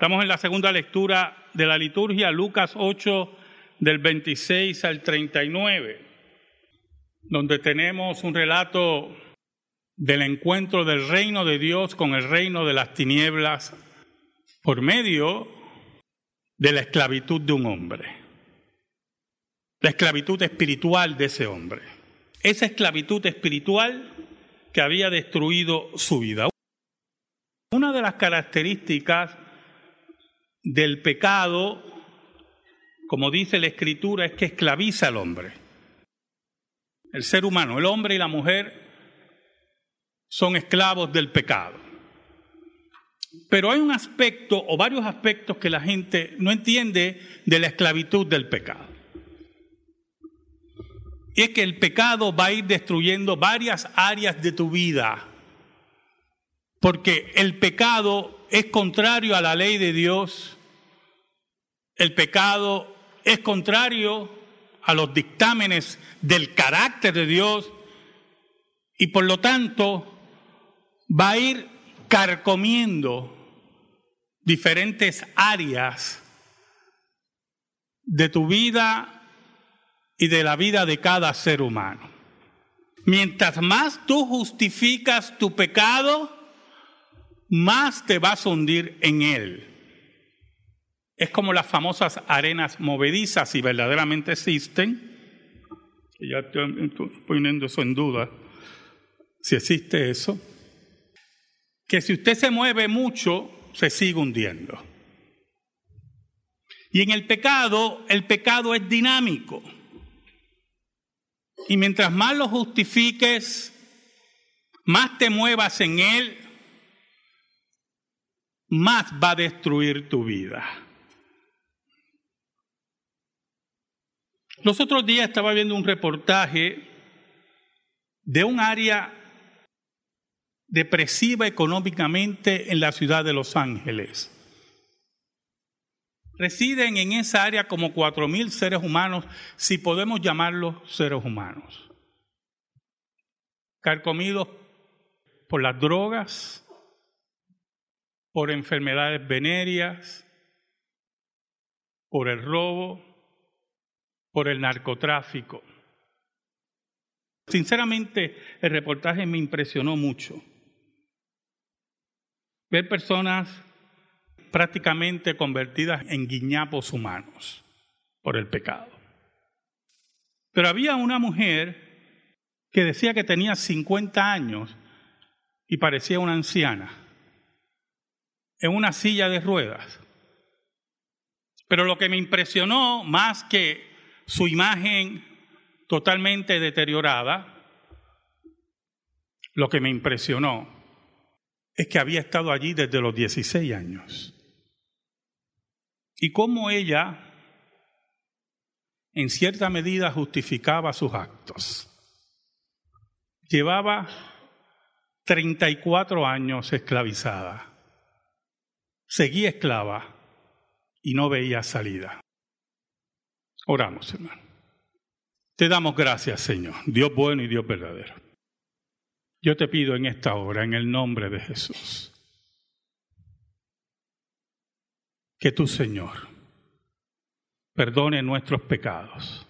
Estamos en la segunda lectura de la liturgia, Lucas 8, del 26 al 39, donde tenemos un relato del encuentro del reino de Dios con el reino de las tinieblas por medio de la esclavitud de un hombre, la esclavitud espiritual de ese hombre, esa esclavitud espiritual que había destruido su vida. Una de las características del pecado, como dice la Escritura, es que esclaviza al hombre. El ser humano, el hombre y la mujer son esclavos del pecado. Pero hay un aspecto o varios aspectos que la gente no entiende de la esclavitud del pecado. Y es que el pecado va a ir destruyendo varias áreas de tu vida. Porque el pecado es contrario a la ley de Dios, el pecado es contrario a los dictámenes del carácter de Dios y por lo tanto va a ir carcomiendo diferentes áreas de tu vida y de la vida de cada ser humano. Mientras más tú justificas tu pecado, más te vas a hundir en él. Es como las famosas arenas movedizas, si verdaderamente existen. Ya estoy poniendo eso en duda, si existe eso. Que si usted se mueve mucho, se sigue hundiendo. Y en el pecado, el pecado es dinámico. Y mientras más lo justifiques, más te muevas en él, más va a destruir tu vida. Los otros días estaba viendo un reportaje de un área depresiva económicamente en la ciudad de Los Ángeles. Residen en esa área como cuatro mil seres humanos, si podemos llamarlos seres humanos, carcomidos por las drogas, por enfermedades venéreas, por el robo, por el narcotráfico. Sinceramente, el reportaje me impresionó mucho. Ver personas prácticamente convertidas en guiñapos humanos por el pecado. Pero había una mujer que decía que tenía 50 años y parecía una anciana en una silla de ruedas. Pero lo que me impresionó más que su imagen totalmente deteriorada, lo que me impresionó es que había estado allí desde los 16 años. Y cómo ella, en cierta medida, justificaba sus actos. Llevaba 34 años esclavizada seguía esclava y no veía salida. Oramos, hermano. Te damos gracias, Señor, Dios bueno y Dios verdadero. Yo te pido en esta hora, en el nombre de Jesús, que tu Señor perdone nuestros pecados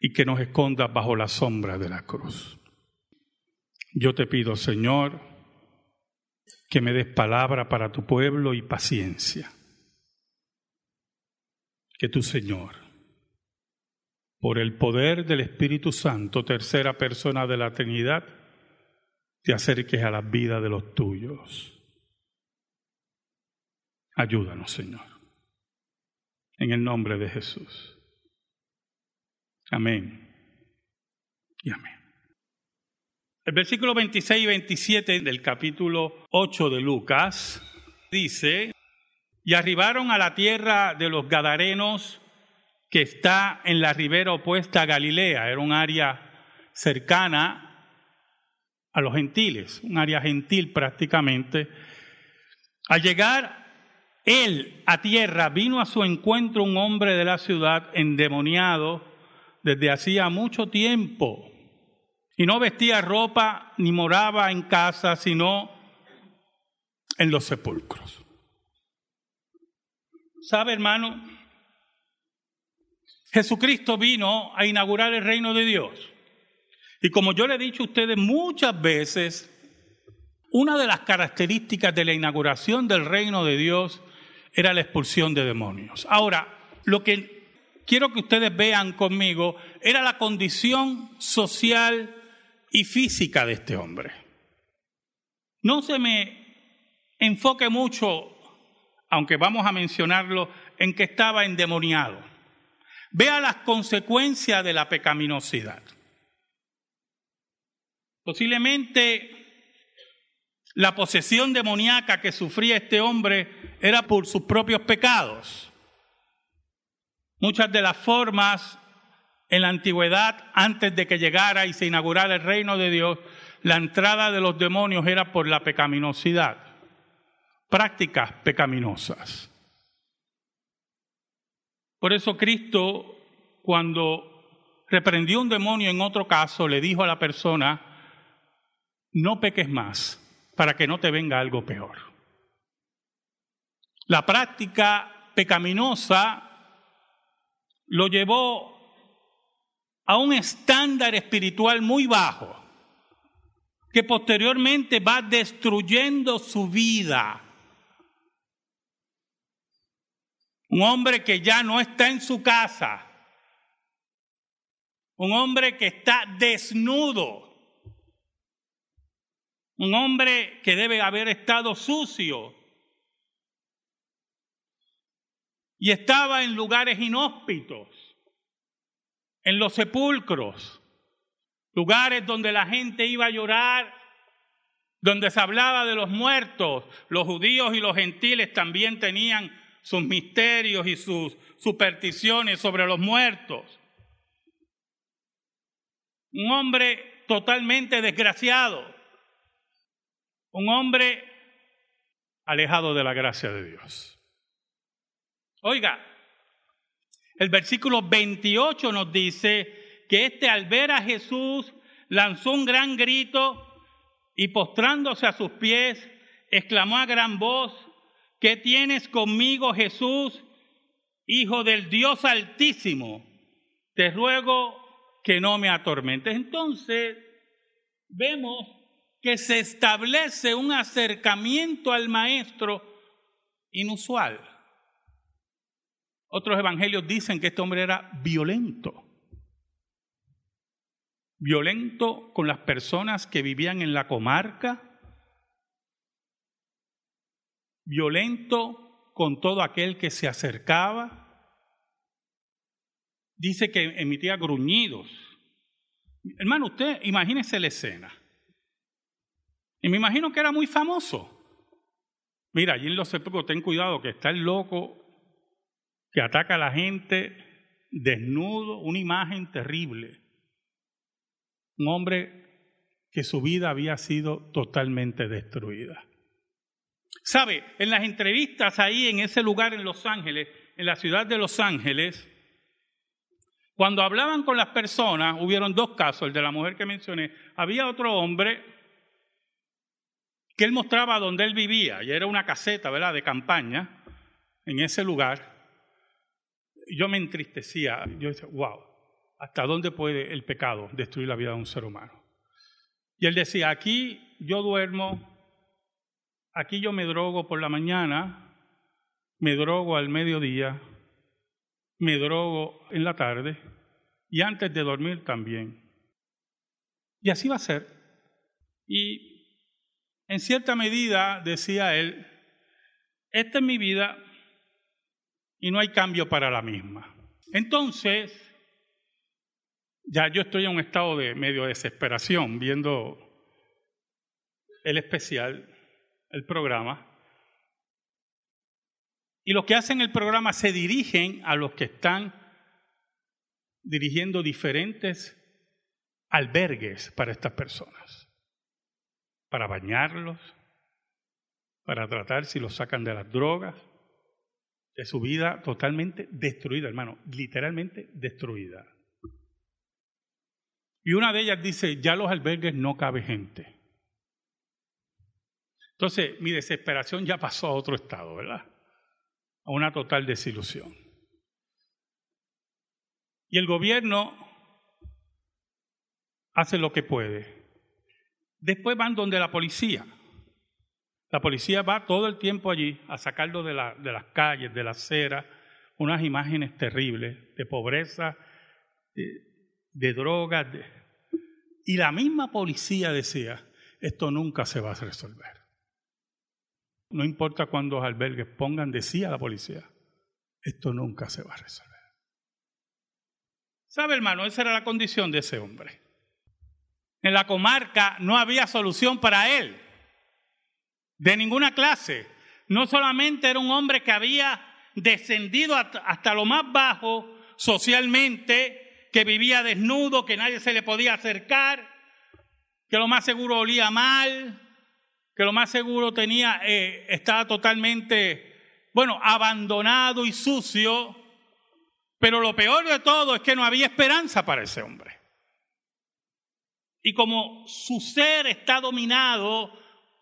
y que nos escondas bajo la sombra de la cruz. Yo te pido, Señor, que me des palabra para tu pueblo y paciencia. Que tu Señor, por el poder del Espíritu Santo, tercera persona de la Trinidad, te acerques a la vida de los tuyos. Ayúdanos, Señor. En el nombre de Jesús. Amén. Y amén. El versículo 26 y 27 del capítulo 8 de Lucas dice, y arribaron a la tierra de los Gadarenos que está en la ribera opuesta a Galilea, era un área cercana a los gentiles, un área gentil prácticamente. Al llegar él a tierra, vino a su encuentro un hombre de la ciudad endemoniado desde hacía mucho tiempo y no vestía ropa ni moraba en casa, sino en los sepulcros. ¿Sabe, hermano? Jesucristo vino a inaugurar el reino de Dios. Y como yo le he dicho a ustedes muchas veces, una de las características de la inauguración del reino de Dios era la expulsión de demonios. Ahora, lo que quiero que ustedes vean conmigo era la condición social y física de este hombre. No se me enfoque mucho, aunque vamos a mencionarlo, en que estaba endemoniado. Vea las consecuencias de la pecaminosidad. Posiblemente la posesión demoníaca que sufría este hombre era por sus propios pecados. Muchas de las formas en la antigüedad, antes de que llegara y se inaugurara el reino de Dios, la entrada de los demonios era por la pecaminosidad, prácticas pecaminosas. Por eso Cristo, cuando reprendió un demonio en otro caso, le dijo a la persona, no peques más para que no te venga algo peor. La práctica pecaminosa lo llevó a un estándar espiritual muy bajo, que posteriormente va destruyendo su vida. Un hombre que ya no está en su casa, un hombre que está desnudo, un hombre que debe haber estado sucio. Y estaba en lugares inhóspitos, en los sepulcros, lugares donde la gente iba a llorar, donde se hablaba de los muertos. Los judíos y los gentiles también tenían sus misterios y sus supersticiones sobre los muertos. Un hombre totalmente desgraciado un hombre alejado de la gracia de Dios. Oiga, el versículo 28 nos dice que este al ver a Jesús lanzó un gran grito y postrándose a sus pies, exclamó a gran voz, ¿qué tienes conmigo Jesús, Hijo del Dios Altísimo? Te ruego que no me atormentes. Entonces, vemos que se establece un acercamiento al maestro inusual. Otros evangelios dicen que este hombre era violento. Violento con las personas que vivían en la comarca. Violento con todo aquel que se acercaba. Dice que emitía gruñidos. Hermano, usted imagínese la escena. Y me imagino que era muy famoso. Mira, allí en los sepulcros ten cuidado que está el loco que ataca a la gente desnudo, una imagen terrible. Un hombre que su vida había sido totalmente destruida. ¿Sabe? En las entrevistas ahí en ese lugar en Los Ángeles, en la ciudad de Los Ángeles, cuando hablaban con las personas, hubieron dos casos, el de la mujer que mencioné, había otro hombre que él mostraba donde él vivía, y era una caseta, ¿verdad?, de campaña, en ese lugar. Yo me entristecía, yo decía, wow, ¿hasta dónde puede el pecado destruir la vida de un ser humano? Y él decía, aquí yo duermo, aquí yo me drogo por la mañana, me drogo al mediodía, me drogo en la tarde y antes de dormir también. Y así va a ser. Y en cierta medida, decía él, esta es mi vida y no hay cambio para la misma. Entonces, ya yo estoy en un estado de medio desesperación viendo el especial, el programa. Y los que hacen el programa se dirigen a los que están dirigiendo diferentes albergues para estas personas para bañarlos, para tratar si los sacan de las drogas, de su vida totalmente destruida, hermano, literalmente destruida. Y una de ellas dice, ya los albergues no cabe gente. Entonces, mi desesperación ya pasó a otro estado, ¿verdad? a una total desilusión. Y el gobierno hace lo que puede. Después van donde la policía. La policía va todo el tiempo allí a sacarlo de, de las calles, de la acera, unas imágenes terribles de pobreza, de, drogas. Y la misma policía decía, esto nunca se va a resolver. No importa cuántos albergues pongan, decía la policía, esto nunca se va a resolver. ¿Sabe, hermano? Esa era la condición de ese hombre. En la comarca no había solución para él, de ninguna clase. No solamente era un hombre que había descendido hasta lo más bajo socialmente, que vivía desnudo, que nadie se le podía acercar, que lo más seguro olía mal, que lo más seguro tenía, eh, estaba totalmente, bueno, abandonado y sucio. Pero lo peor de todo es que no había esperanza para ese hombre. Y como su ser está dominado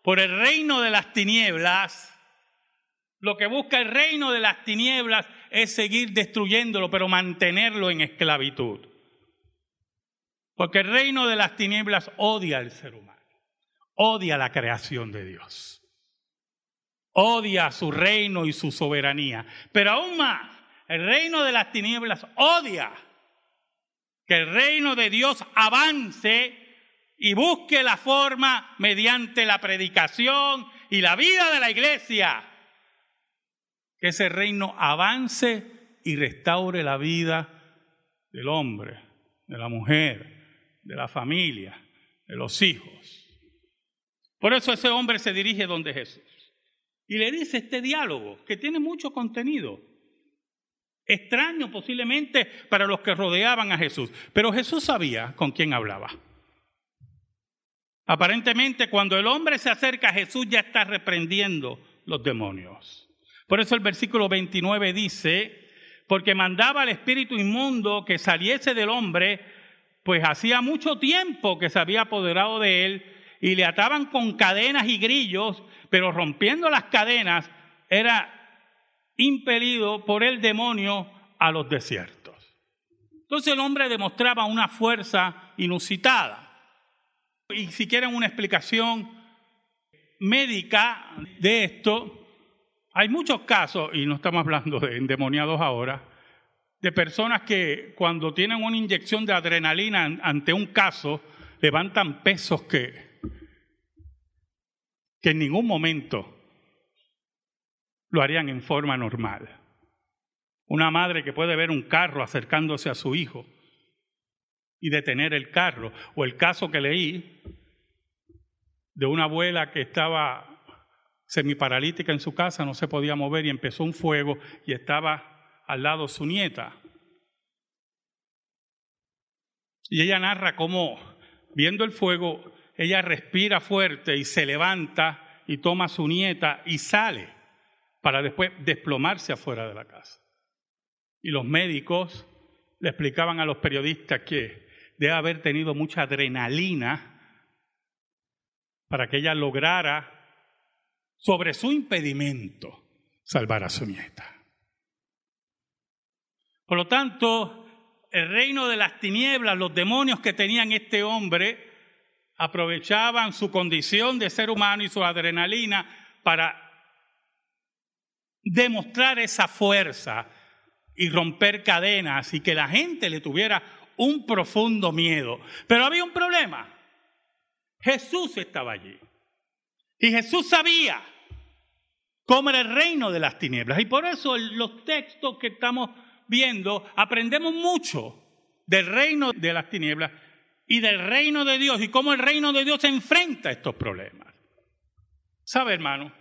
por el reino de las tinieblas, lo que busca el reino de las tinieblas es seguir destruyéndolo, pero mantenerlo en esclavitud. Porque el reino de las tinieblas odia al ser humano, odia la creación de Dios, odia su reino y su soberanía. Pero aún más, el reino de las tinieblas odia que el reino de Dios avance y busque la forma mediante la predicación y la vida de la iglesia, que ese reino avance y restaure la vida del hombre, de la mujer, de la familia, de los hijos. Por eso ese hombre se dirige donde Jesús y le dice este diálogo que tiene mucho contenido. Extraño posiblemente para los que rodeaban a Jesús, pero Jesús sabía con quién hablaba. Aparentemente cuando el hombre se acerca a Jesús ya está reprendiendo los demonios. Por eso el versículo 29 dice, porque mandaba al espíritu inmundo que saliese del hombre, pues hacía mucho tiempo que se había apoderado de él y le ataban con cadenas y grillos, pero rompiendo las cadenas era impelido por el demonio a los desiertos. Entonces el hombre demostraba una fuerza inusitada. Y si quieren una explicación médica de esto, hay muchos casos, y no estamos hablando de endemoniados ahora, de personas que cuando tienen una inyección de adrenalina ante un caso, levantan pesos que, que en ningún momento lo harían en forma normal. Una madre que puede ver un carro acercándose a su hijo y detener el carro. O el caso que leí de una abuela que estaba semiparalítica en su casa, no se podía mover y empezó un fuego y estaba al lado su nieta. Y ella narra cómo, viendo el fuego, ella respira fuerte y se levanta y toma a su nieta y sale para después desplomarse afuera de la casa. Y los médicos le explicaban a los periodistas que debe haber tenido mucha adrenalina para que ella lograra, sobre su impedimento, salvar a su nieta. Por lo tanto, el reino de las tinieblas, los demonios que tenían este hombre, aprovechaban su condición de ser humano y su adrenalina para demostrar esa fuerza y romper cadenas y que la gente le tuviera un profundo miedo. Pero había un problema. Jesús estaba allí. Y Jesús sabía cómo era el reino de las tinieblas. Y por eso los textos que estamos viendo aprendemos mucho del reino de las tinieblas y del reino de Dios y cómo el reino de Dios enfrenta estos problemas. ¿Sabe, hermano?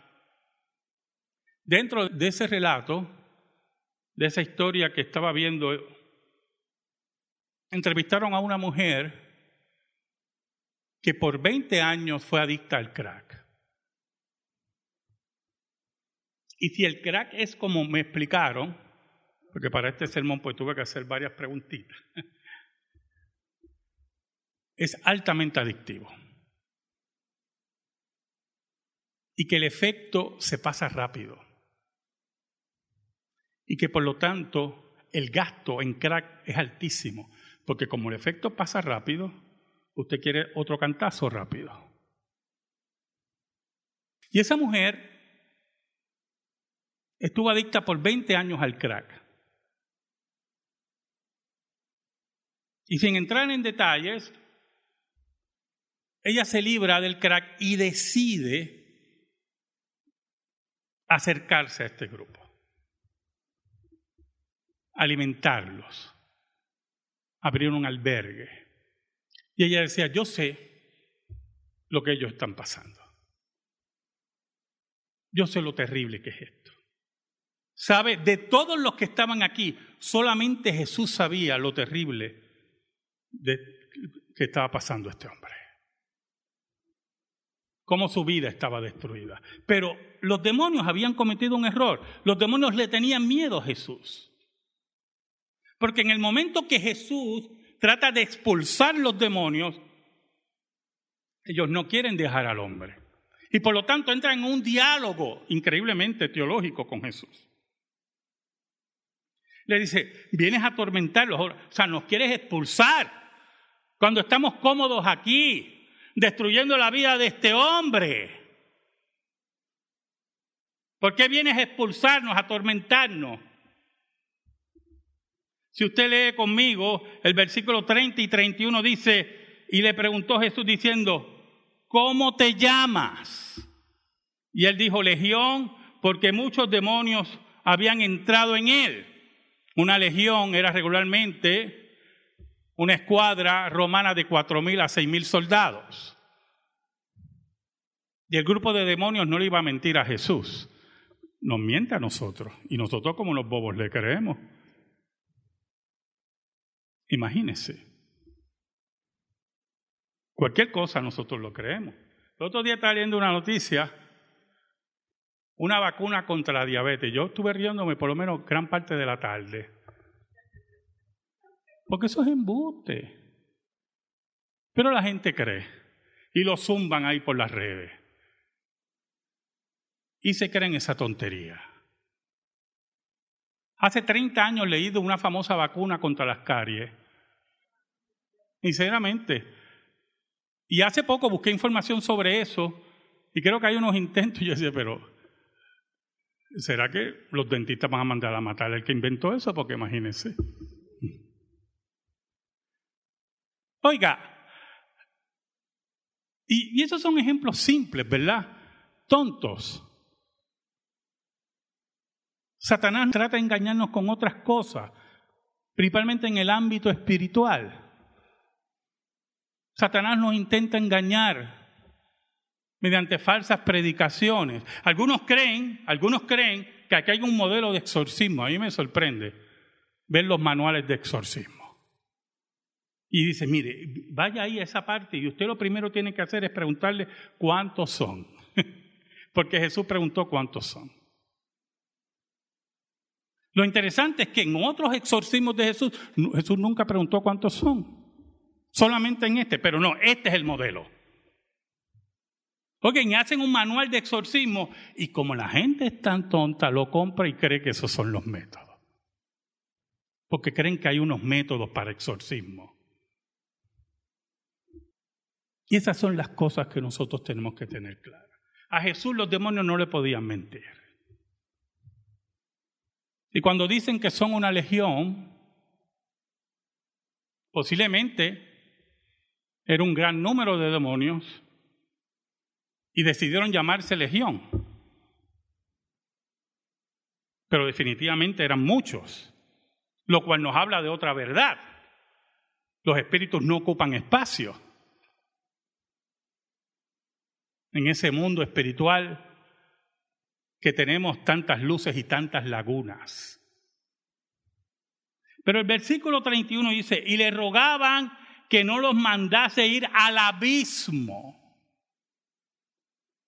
Dentro de ese relato, de esa historia que estaba viendo, entrevistaron a una mujer que por 20 años fue adicta al crack. Y si el crack es como me explicaron, porque para este sermón pues tuve que hacer varias preguntitas, es altamente adictivo. Y que el efecto se pasa rápido. y que por lo tanto el gasto en crack es altísimo, porque como el efecto pasa rápido, usted quiere otro cantazo rápido. Y esa mujer estuvo adicta por 20 años al crack. Y sin entrar en detalles, ella se libra del crack y decide acercarse a este grupo, alimentarlos, abrir un albergue. Y ella decía, yo sé lo que ellos están pasando. Yo sé lo terrible que es esto. ¿Sabe? De todos los que estaban aquí, solamente Jesús sabía lo terrible que estaba pasando este hombre. Cómo su vida estaba destruida. Pero los demonios habían cometido un error. Los demonios le tenían miedo a Jesús. Porque en el momento que Jesús trata de expulsar los demonios, ellos no quieren dejar al hombre. Y por lo tanto entran en un diálogo increíblemente teológico con Jesús. Le dice, vienes a atormentarlos, o sea, nos quieres expulsar cuando estamos cómodos aquí, destruyendo la vida de este hombre. ¿Por qué vienes a expulsarnos, a atormentarnos? Si usted lee conmigo el versículo 30 y 31 dice, y le preguntó Jesús diciendo, ¿cómo te llamas? Y él dijo, Legión, porque muchos demonios habían entrado en él. Una legión era regularmente una escuadra romana de cuatro mil a seis mil soldados. Y el grupo de demonios no le iba a mentir a Jesús. Nos miente a nosotros. Y nosotros como los bobos le creemos. Imagínese. Cualquier cosa nosotros lo creemos. El otro día estaba leyendo una noticia, una vacuna contra la diabetes. Yo estuve riéndome por lo menos gran parte de la tarde. Porque eso es embuste. Pero la gente cree y lo zumban ahí por las redes. Y se creen esa tontería. Hace 30 años leí de una famosa vacuna contra las caries. Sinceramente, y hace poco busqué información sobre eso y creo que hay unos intentos. Y yo decía, pero ¿será que los dentistas van a mandar a matar al que inventó eso? Porque imagínense. Oiga, y, y esos son ejemplos simples, ¿verdad? Tontos. Satanás trata de engañarnos con otras cosas, principalmente en el ámbito espiritual. Satanás nos intenta engañar mediante falsas predicaciones. Algunos creen, algunos creen que aquí hay un modelo de exorcismo. A mí me sorprende ver los manuales de exorcismo. Y dice, mire, vaya ahí a esa parte y usted lo primero tiene que hacer es preguntarle cuántos son. Porque Jesús preguntó cuántos son. Lo interesante es que en otros exorcismos de Jesús, Jesús nunca preguntó cuántos son solamente en este, pero no, este es el modelo. Oigan, hacen un manual de exorcismo y como la gente es tan tonta, lo compra y cree que esos son los métodos. Porque creen que hay unos métodos para exorcismo. Y esas son las cosas que nosotros tenemos que tener claras. A Jesús los demonios no le podían mentir. Y cuando dicen que son una legión, posiblemente era un gran número de demonios y decidieron llamarse legión. Pero definitivamente eran muchos, lo cual nos habla de otra verdad. Los espíritus no ocupan espacio. En ese mundo espiritual que tenemos tantas luces y tantas lagunas. Pero el versículo 31 dice, y le rogaban que no los mandase ir al abismo.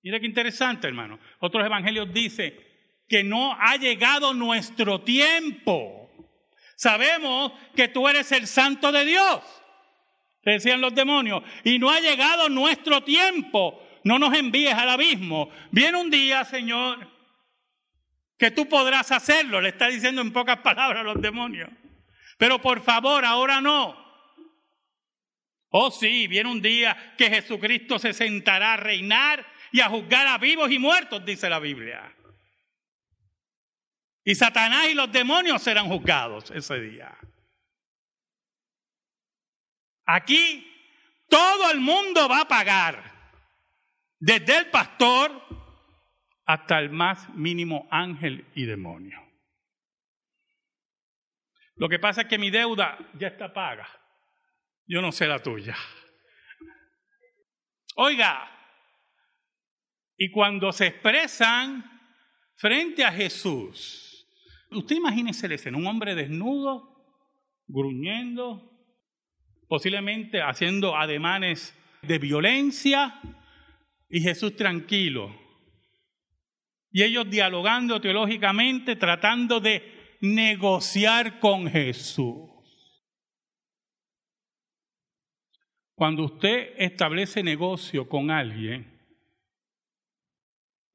Mira qué interesante, hermano. Otros evangelios dicen que no ha llegado nuestro tiempo. Sabemos que tú eres el santo de Dios, decían los demonios, y no ha llegado nuestro tiempo. No nos envíes al abismo. Viene un día, Señor, que tú podrás hacerlo, le está diciendo en pocas palabras a los demonios. Pero por favor, ahora no. Oh sí, viene un día que Jesucristo se sentará a reinar y a juzgar a vivos y muertos, dice la Biblia. Y Satanás y los demonios serán juzgados ese día. Aquí todo el mundo va a pagar, desde el pastor hasta el más mínimo ángel y demonio. Lo que pasa es que mi deuda ya está paga. Yo no sé la tuya. Oiga, y cuando se expresan frente a Jesús, usted imagínese escena, un hombre desnudo, gruñendo, posiblemente haciendo ademanes de violencia, y Jesús tranquilo. Y ellos dialogando teológicamente, tratando de negociar con Jesús. Cuando usted establece negocio con alguien,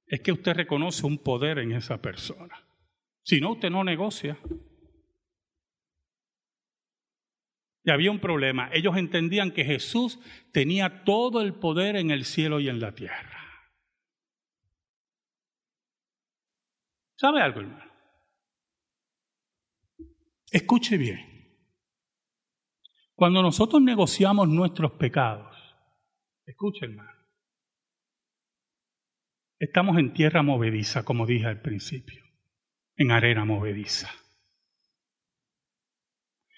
es que usted reconoce un poder en esa persona. Si no, usted no negocia. Y había un problema. Ellos entendían que Jesús tenía todo el poder en el cielo y en la tierra. ¿Sabe algo, hermano? Escuche bien. Cuando nosotros negociamos nuestros pecados, escuche, hermano, estamos en tierra movediza, como dije al principio, en arena movediza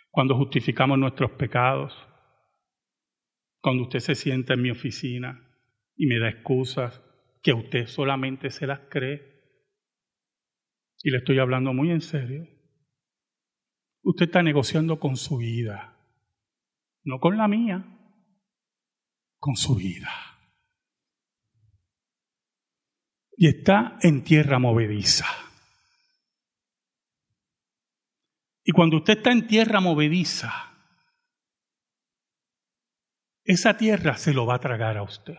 cuando justificamos nuestros pecados, cuando usted se sienta en mi oficina y me da excusas que usted solamente se las cree, y le estoy hablando muy en serio, usted está negociando con su vida, no con la mía, con su vida. Y está en tierra movediza. Y cuando usted está en tierra movediza, esa tierra se lo va a tragar a usted.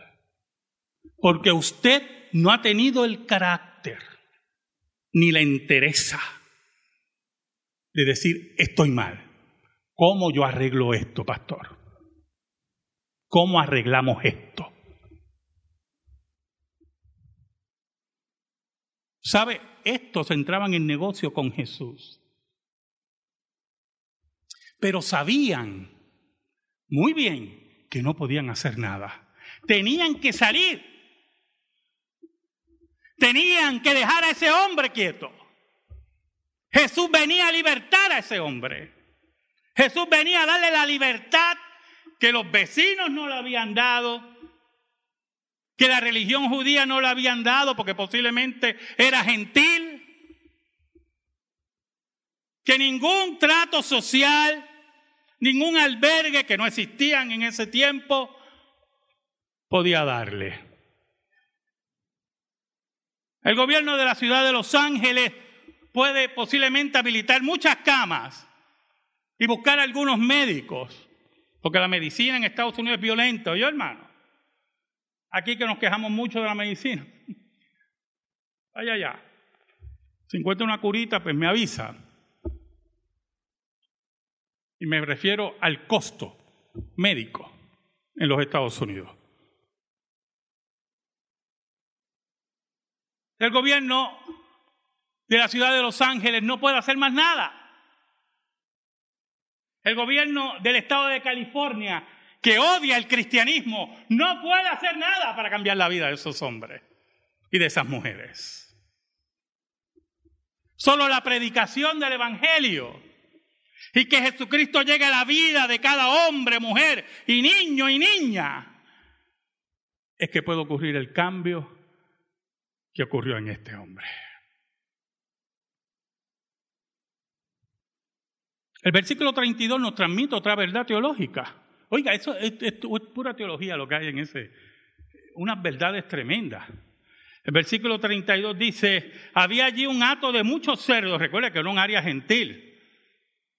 Porque usted no ha tenido el carácter ni la interesa de decir, estoy mal. ¿Cómo yo arreglo esto, pastor? ¿Cómo arreglamos esto? ¿Sabe? Estos entraban en negocio con Jesús pero sabían muy bien que no podían hacer nada. Tenían que salir. Tenían que dejar a ese hombre quieto. Jesús venía a libertar a ese hombre. Jesús venía a darle la libertad que los vecinos no le habían dado, que la religión judía no le habían dado porque posiblemente era gentil, que ningún trato social ningún albergue que no existían en ese tiempo podía darle. El gobierno de la ciudad de Los Ángeles puede posiblemente habilitar muchas camas y buscar algunos médicos, porque la medicina en Estados Unidos es violenta, ¿oye hermano? Aquí que nos quejamos mucho de la medicina. Vaya allá. Si encuentra una curita, pues me avisa. Y me refiero al costo médico en los Estados Unidos. El gobierno de la ciudad de Los Ángeles no puede hacer más nada. El gobierno del estado de California, que odia el cristianismo, no puede hacer nada para cambiar la vida de esos hombres y de esas mujeres. Solo la predicación del Evangelio y que Jesucristo llegue a la vida de cada hombre, mujer y niño y niña, es que puede ocurrir el cambio que ocurrió en este hombre. El versículo 32 nos transmite otra verdad teológica. Oiga, eso es, pura teología lo que hay en ese, unas verdades tremendas. El versículo 32 dice, había allí un hato de muchos cerdos, recuerda que era un área gentil,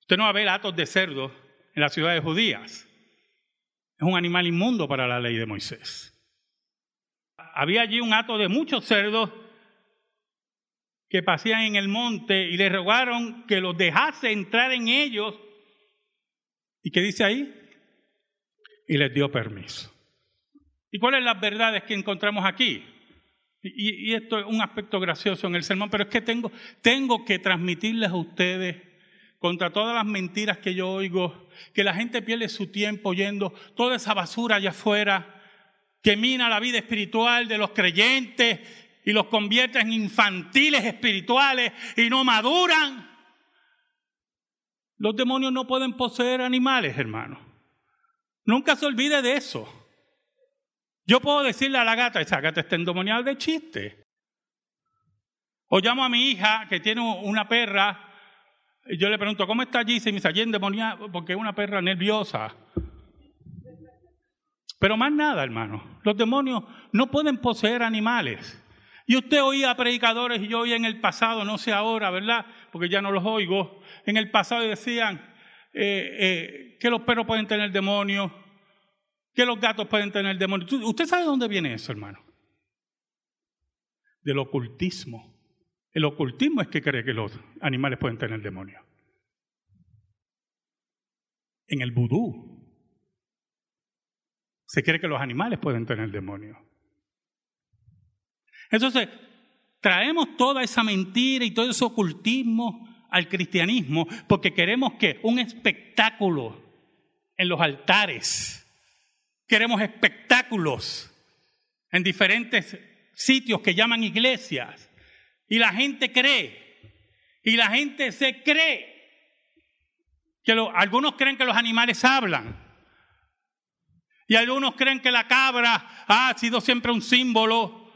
Usted no va a ver atos de cerdo en las ciudades judías. Es un animal inmundo para la ley de Moisés. Había allí un hato de muchos cerdos que pasían en el monte y le rogaron que los dejase entrar en ellos. ¿Y qué dice ahí? Y les dio permiso. ¿Y cuáles las verdades que encontramos aquí? Y, y, esto es un aspecto gracioso en el sermón, pero es que tengo, tengo que transmitirles a ustedes contra todas las mentiras que yo oigo, que la gente pierde su tiempo oyendo toda esa basura allá afuera que mina la vida espiritual de los creyentes y los convierte en infantiles espirituales y no maduran. Los demonios no pueden poseer animales, hermano. Nunca se olvide de eso. Yo puedo decirle a la gata, esa gata está endemoniada de chiste. O llamo a mi hija que tiene una perra y yo le pregunto, ¿cómo está allí? Y me dice, allí endemoniada porque es una perra nerviosa. Pero más nada, hermano. Los demonios no pueden poseer animales. Y usted oía predicadores, y yo oía en el pasado, no sé ahora, ¿verdad? Porque ya no los oigo. En el pasado decían eh, eh, que los perros pueden tener demonios, que los gatos pueden tener demonios. ¿Usted sabe de dónde viene eso, hermano? Del ocultismo. El ocultismo es que cree que los animales pueden tener demonios. En el vudú se cree que los animales pueden tener demonios. Entonces, traemos toda esa mentira y todo ese ocultismo al cristianismo porque queremos que un espectáculo en los altares. Queremos espectáculos en diferentes sitios que llaman iglesias. Y la gente cree. Y la gente se cree. Que algunos creen que los animales hablan. Y algunos creen que la cabra ha sido siempre un símbolo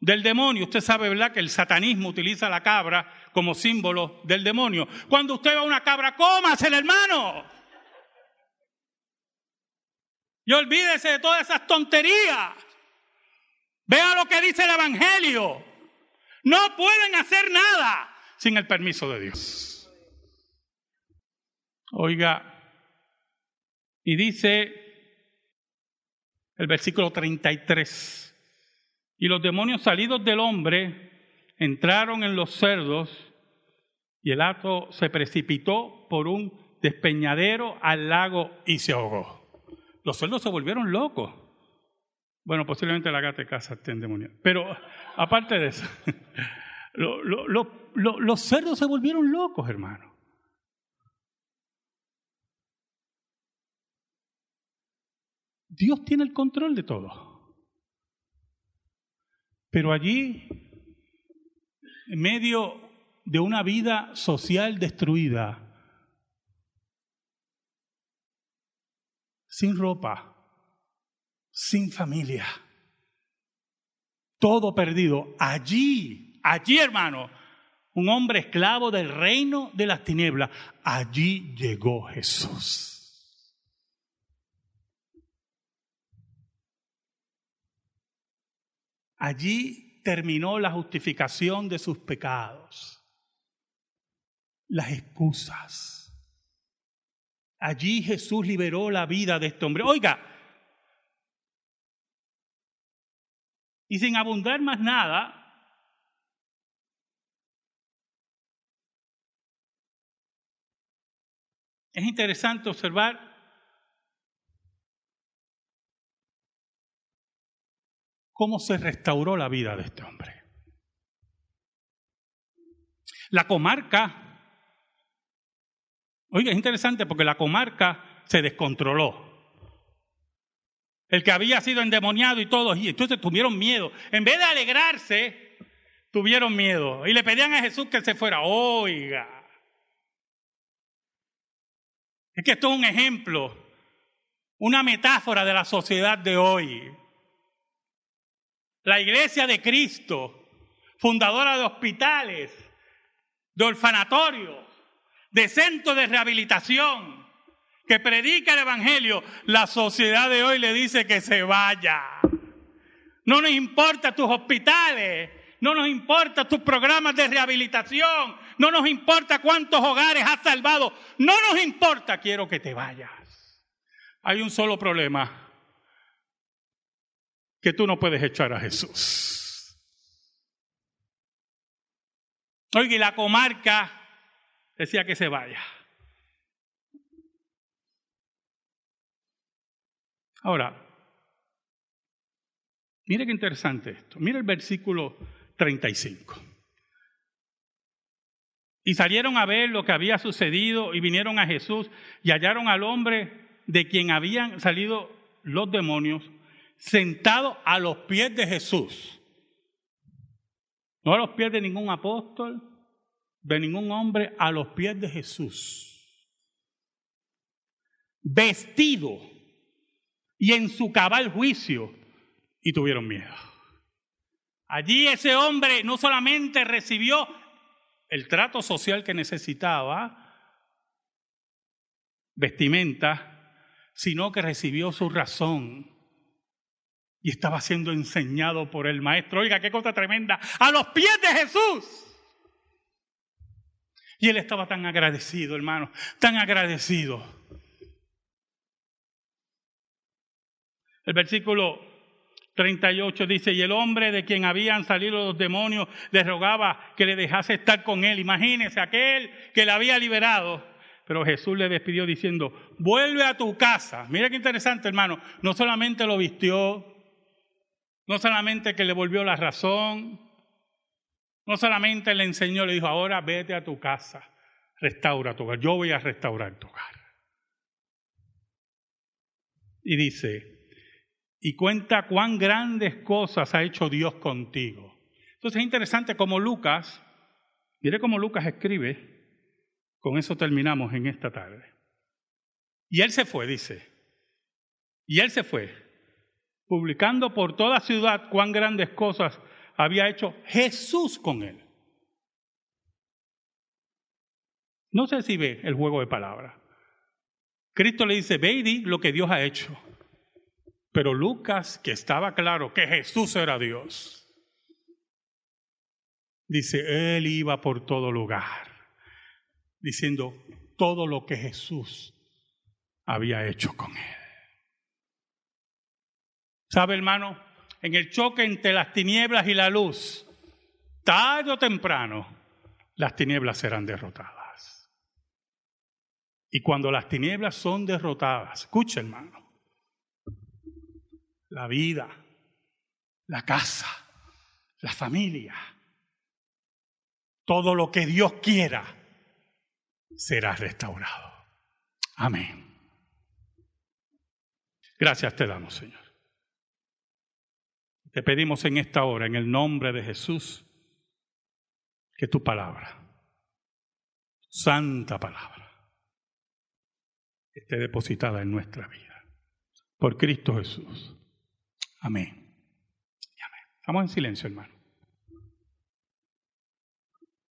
del demonio. Usted sabe, ¿verdad?, que el satanismo utiliza la cabra como símbolo del demonio. Cuando usted va a una cabra, el hermano. Y olvídese de todas esas tonterías. Vea lo que dice el Evangelio. No pueden hacer nada sin el permiso de Dios. Oiga, y dice el versículo 33. Y los demonios salidos del hombre entraron en los cerdos y el hato se precipitó por un despeñadero al lago y se ahogó. Los cerdos se volvieron locos. Bueno, posiblemente la gata de casa esté endemoniada. Pero aparte de eso, los cerdos se volvieron locos, hermano. Dios tiene el control de todo. Pero allí, en medio de una vida social destruida, sin ropa, sin familia, todo perdido, allí, allí hermano, un hombre esclavo del reino de las tinieblas, allí llegó Jesús. Allí terminó la justificación de sus pecados, las excusas. Allí Jesús liberó la vida de este hombre. Oiga, y sin abundar más nada, es interesante observar cómo se restauró la vida de este hombre. La comarca, oiga, es interesante porque la comarca se descontroló. El que había sido endemoniado y todos, y entonces tuvieron miedo. En vez de alegrarse, tuvieron miedo. Y le pedían a Jesús que se fuera. Oiga. Es que esto es un ejemplo, una metáfora de la sociedad de hoy la iglesia de Cristo, fundadora de hospitales, de orfanatorios, de centros de rehabilitación, que predica el Evangelio, la sociedad de hoy le dice que se vaya. No nos importa tus hospitales, no nos importa tus programas de rehabilitación, no nos importa cuántos hogares has salvado, no nos importa, quiero que te vayas. Hay un solo problema, que tú no puedes echar a Jesús. Y la comarca decía que se vaya. Ahora, mire qué interesante esto. Mire el versículo 35. Y salieron a ver lo que había sucedido y vinieron a Jesús y hallaron al hombre de quien habían salido los demonios sentado a los pies de Jesús. No a los pies de ningún apóstol, de ningún hombre, a los pies de Jesús. Vestido y en su cabal juicio y tuvieron miedo. Allí ese hombre no solamente recibió el trato social que necesitaba, vestimenta, sino que recibió su razón y estaba siendo enseñado por el maestro. Oiga, qué cosa tremenda, a los pies de Jesús. Y él estaba tan agradecido, hermano, tan agradecido. El versículo 38 dice, y el hombre de quien habían salido los demonios le rogaba que le dejase estar con él. Imagínese, aquel que le había liberado. Pero Jesús le despidió diciendo, vuelve a tu casa. Mira qué interesante, hermano. No solamente lo vistió, no solamente que le volvió la razón, no solamente le enseñó, le dijo, ahora vete a tu casa, restaura tu hogar. Yo voy a restaurar tu hogar. Y dice, y cuenta cuán grandes cosas ha hecho Dios contigo. Entonces es interesante como Lucas, mire cómo Lucas escribe, con eso terminamos en esta tarde. Y él se fue, dice, y él se fue, publicando por toda ciudad cuán grandes cosas había hecho Jesús con él. No sé si ve el juego de palabras. Cristo le dice, ve y di lo que Dios ha hecho. Pero Lucas, que estaba claro que Jesús era Dios, dice, él iba por todo lugar, diciendo todo lo que Jesús había hecho con él. ¿Sabe, hermano? En el choque entre las tinieblas y la luz, tarde o temprano, las tinieblas serán derrotadas. Y cuando las tinieblas son derrotadas, escucha, hermano, la vida, la casa, la familia, todo lo que Dios quiera será restaurado. Amén. Gracias te damos, Señor. Te pedimos en esta hora, en el nombre de Jesús, que tu palabra, santa palabra, esté depositada en nuestra vida. Por Cristo Jesús. Amén. Amén. Estamos en silencio, hermano.